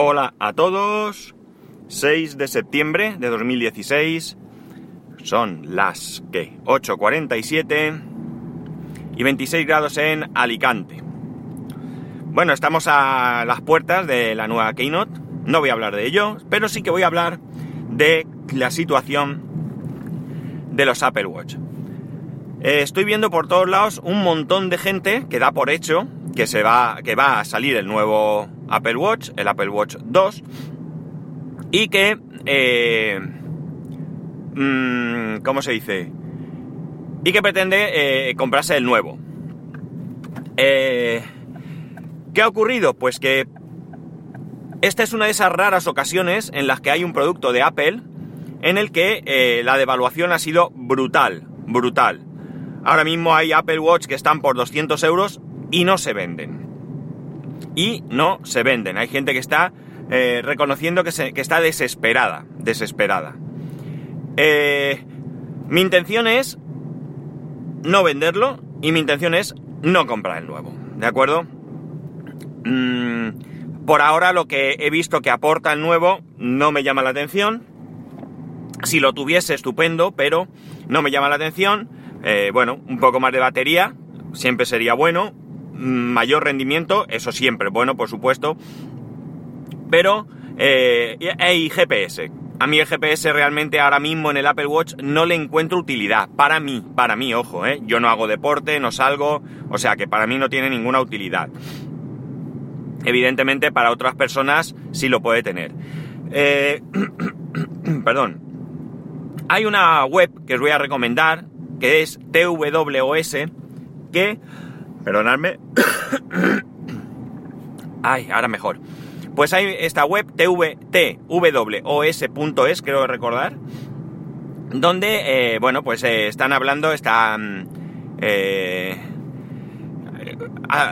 Hola a todos. 6 de septiembre de 2016. Son las que 8.47 y 26 grados en Alicante. Bueno, estamos a las puertas de la nueva Keynote. No voy a hablar de ello, pero sí que voy a hablar de la situación de los Apple Watch. Eh, estoy viendo por todos lados un montón de gente que da por hecho que se va, que va a salir el nuevo Apple Watch, el Apple Watch 2, y que, eh, mm, ¿cómo se dice? Y que pretende eh, comprarse el nuevo. Eh, ¿Qué ha ocurrido? Pues que esta es una de esas raras ocasiones en las que hay un producto de Apple en el que la devaluación ha sido brutal, brutal. Ahora mismo hay Apple Watch que están por 200 euros y no se venden. Y no se venden. Hay gente que está eh, reconociendo que, está desesperada, desesperada. Eh, mi intención es no venderlo y mi intención es no comprar el nuevo, ¿de acuerdo? Mm, por ahora lo que he visto que aporta el nuevo no me llama la atención. Si lo tuviese, estupendo, pero no me llama la atención. Eh, bueno, un poco más de batería, siempre sería bueno mayor rendimiento, eso siempre, bueno, por supuesto, pero eh, hay GPS. A mí el GPS realmente ahora mismo en el Apple Watch no le encuentro utilidad. Para mí, para mí, ojo, ¿eh? Yo no hago deporte, no salgo, o sea que para mí no tiene ninguna utilidad. Evidentemente para otras personas sí lo puede tener. Eh, perdón. Hay una web que os voy a recomendar, que es TWOS, que Perdonadme. Ay, ahora mejor. Pues hay esta web tvos.es, creo recordar, donde, eh, bueno, pues eh, están hablando, están eh,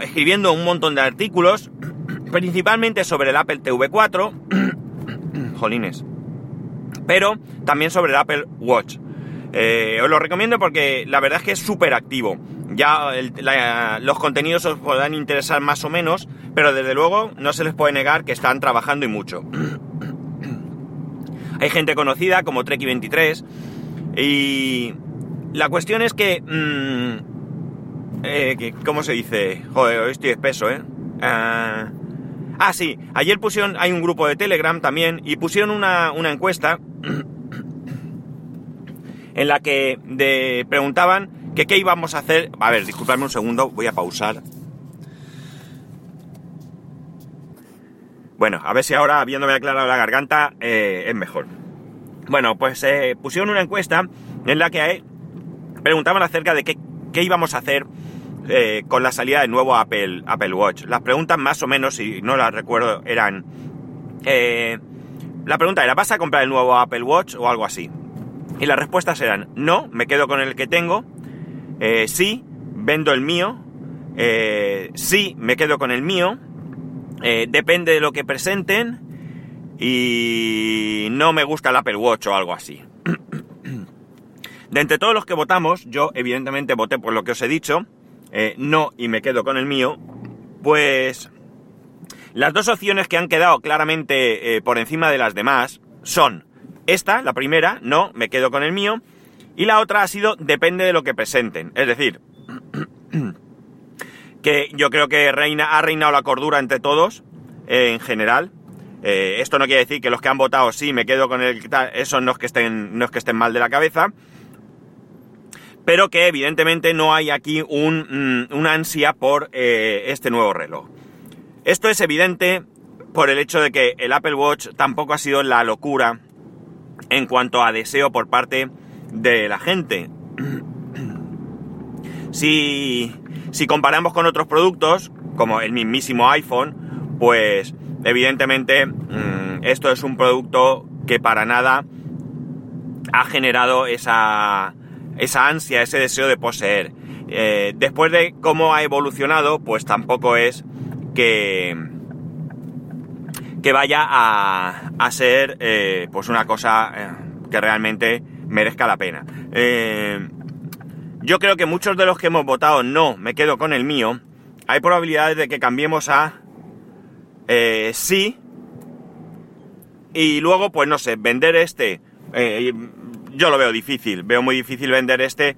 escribiendo un montón de artículos, principalmente sobre el Apple TV 4, jolines, pero también sobre el Apple Watch. Os lo recomiendo porque la verdad es que es súper activo ya los contenidos os podrán interesar más o menos, pero desde luego no se les puede negar que están trabajando y mucho. Hay gente conocida como Treki23 y la cuestión es que, mm, eh, ¿cómo se dice? Joder, hoy estoy espeso, ¿eh? ah, ah sí, ayer pusieron, hay un grupo de Telegram también y pusieron una, una encuesta en la que de, preguntaban qué íbamos a hacer. A ver, disculpadme un segundo, voy a pausar. Bueno, a ver si ahora, habiéndome aclarado la garganta, eh, es mejor. Bueno, pues eh, pusieron una encuesta en la que eh, preguntaban acerca de qué, qué íbamos a hacer con la salida del nuevo Apple, Apple Watch. Las preguntas más o menos, si no las recuerdo, eran... la pregunta era, ¿vas a comprar el nuevo Apple Watch o algo así? Y las respuestas eran, no, me quedo con el que tengo, eh, sí, vendo el mío, eh, sí, me quedo con el mío, eh, depende de lo que presenten y no me gusta el Apple Watch o algo así. De entre todos los que votamos, yo evidentemente voté por lo que os he dicho, no y me quedo con el mío, pues las dos opciones que han quedado claramente por encima de las demás son esta, la primera, no, me quedo con el mío, y la otra ha sido depende de lo que presenten. Es decir, que yo creo que reina, ha reinado la cordura entre todos, eh, en general. Eh, esto no quiere decir que los que han votado sí, me quedo con el eso no es que estén, no es que estén mal de la cabeza. Pero que evidentemente no hay aquí un, mm, ansia por eh, este nuevo reloj. Esto es evidente por el hecho de que el Apple Watch tampoco ha sido la locura en cuanto a deseo por parte de la gente. Si, si comparamos con otros productos, como el mismísimo iPhone, pues evidentemente mm, esto es un producto que para nada ha generado esa, esa ansia, ese deseo de poseer. Eh, después de cómo ha evolucionado, pues tampoco es que, que vaya a, a ser eh, pues una cosa eh, que realmente merezca la pena. Eh, yo creo que muchos de los que hemos votado no, me quedo con el mío, hay probabilidades de que cambiemos a sí y luego, pues no sé, vender este, yo lo veo difícil, veo muy difícil vender este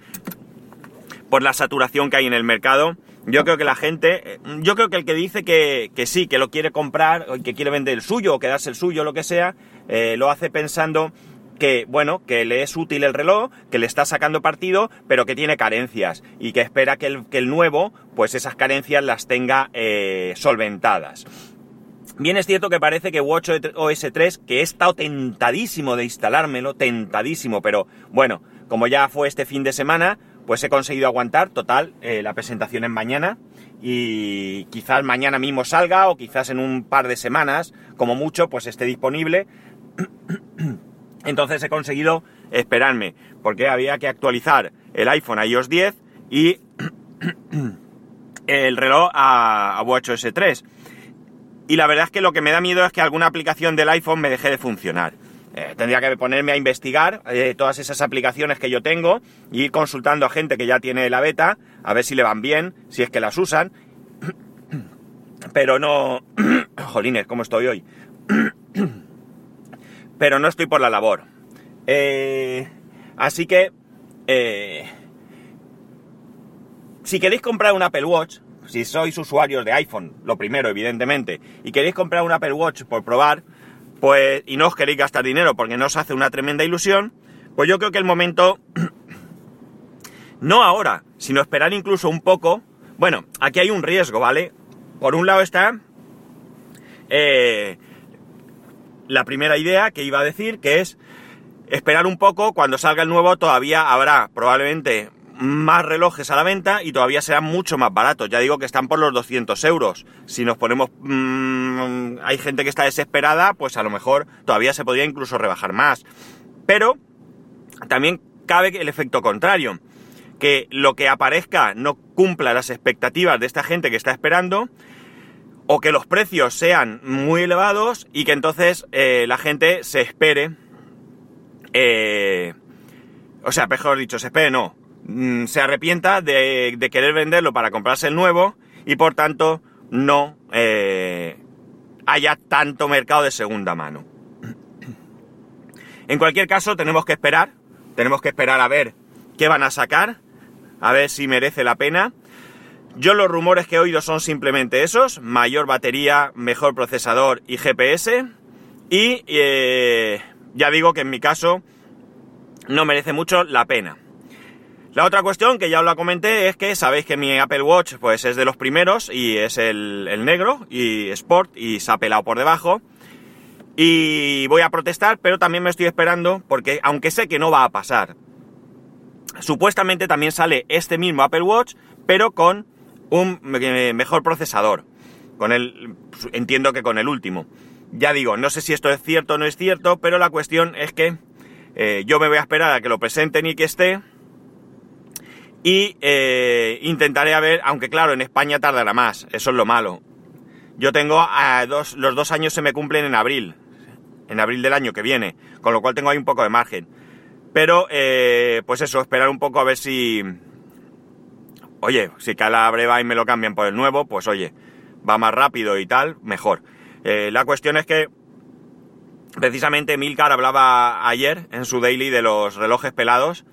por la saturación que hay en el mercado. Yo creo que la gente, eh, yo creo que el que dice que, sí, que lo quiere comprar, o que quiere vender el suyo, o quedarse el suyo, lo que sea, eh, lo hace pensando que, bueno, que le es útil el reloj, que le está sacando partido, pero que tiene carencias y que espera que el, que el nuevo, pues esas carencias las tenga eh, solventadas. Bien es cierto que parece que WatchOS 3, que he estado tentadísimo de instalármelo, tentadísimo, pero bueno, como ya fue este fin de semana, pues he conseguido aguantar, total, eh, la presentación es mañana y quizás mañana mismo salga o quizás en un par de semanas, como mucho, pues esté disponible. Entonces he conseguido esperarme, porque había que actualizar el iPhone a iOS 10 y el reloj a, WatchOS 3. Y la verdad es que lo que me da miedo es que alguna aplicación del iPhone me deje de funcionar. Eh, tendría que ponerme a investigar eh, todas esas aplicaciones que yo tengo y ir consultando a gente que ya tiene la beta, a ver si le van bien, si es que las usan. Pero no... Jolines, ¿cómo estoy hoy? pero no estoy por la labor. Eh, así que, si queréis comprar un Apple Watch, si sois usuarios de iPhone, lo primero, evidentemente, y queréis comprar un Apple Watch por probar, pues, y no os queréis gastar dinero porque no os hace una tremenda ilusión, pues yo creo que el momento, no ahora, sino esperar incluso un poco, bueno, aquí hay un riesgo, ¿vale? Por un lado está eh, la primera idea que iba a decir, que es esperar un poco, cuando salga el nuevo todavía habrá probablemente más relojes a la venta y todavía serán mucho más baratos. Ya digo que están por los 200 euros. Si nos ponemos... Mmm, hay gente que está desesperada, pues a lo mejor todavía se podría incluso rebajar más. Pero también cabe el efecto contrario. Que lo que aparezca no cumpla las expectativas de esta gente que está esperando o que los precios sean muy elevados y que entonces eh, la gente se espere, eh, o sea, mejor dicho, se espere, no, mm, se arrepienta de, querer venderlo para comprarse el nuevo y por tanto no eh, haya tanto mercado de segunda mano. En cualquier caso, tenemos que esperar, tenemos que esperar a ver qué van a sacar, a ver si merece la pena. Yo los rumores que he oído son simplemente esos, mayor batería, mejor procesador y GPS. Y eh, ya digo que en mi caso no merece mucho la pena. La otra cuestión que ya os la comenté es que sabéis que mi Apple Watch pues es de los primeros y es el, el negro y Sport y se ha pelado por debajo. Y voy a protestar, pero también me estoy esperando porque aunque sé que no va a pasar, supuestamente también sale este mismo Apple Watch, pero con un mejor procesador. Con el, entiendo que con el último. Ya digo, no sé si esto es cierto o no es cierto, pero la cuestión es que eh, yo me voy a esperar a que lo presenten y que esté. Y eh, intentaré a ver, aunque claro, en España tardará más, eso es lo malo. Yo tengo a dos, los dos años se me cumplen en abril, en abril del año que viene, con lo cual tengo ahí un poco de margen. Pero, eh, pues eso, esperar un poco a ver si, oye, si cada breva y me lo cambian por el nuevo, pues oye, va más rápido y tal, mejor. Eh, la cuestión es que precisamente Milcar hablaba ayer en su daily de los relojes pelados,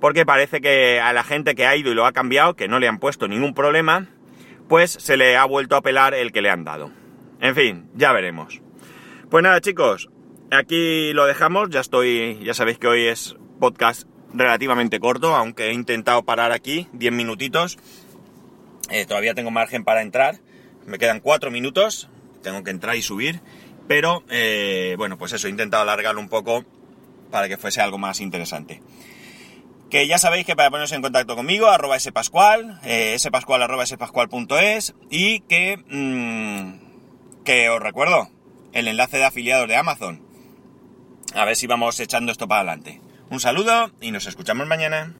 porque parece que a la gente que ha ido y lo ha cambiado, que no le han puesto ningún problema, pues se le ha vuelto a pelar el que le han dado. En fin, ya veremos. Pues nada, chicos, aquí lo dejamos, ya estoy, ya sabéis que hoy es podcast relativamente corto, aunque he intentado parar aquí 10 minutitos. Eh, todavía tengo margen para entrar. Me quedan 4 minutos. Tengo que entrar y subir. Pero, eh, bueno, pues eso, he intentado alargarlo un poco para que fuese algo más interesante. Que ya sabéis que para poneros en contacto conmigo, arroba spascual, eh, spascual arroba spascual.es y que, mm, que os recuerdo, el enlace de afiliados de Amazon. A ver si vamos echando esto para adelante. Un saludo y nos escuchamos mañana.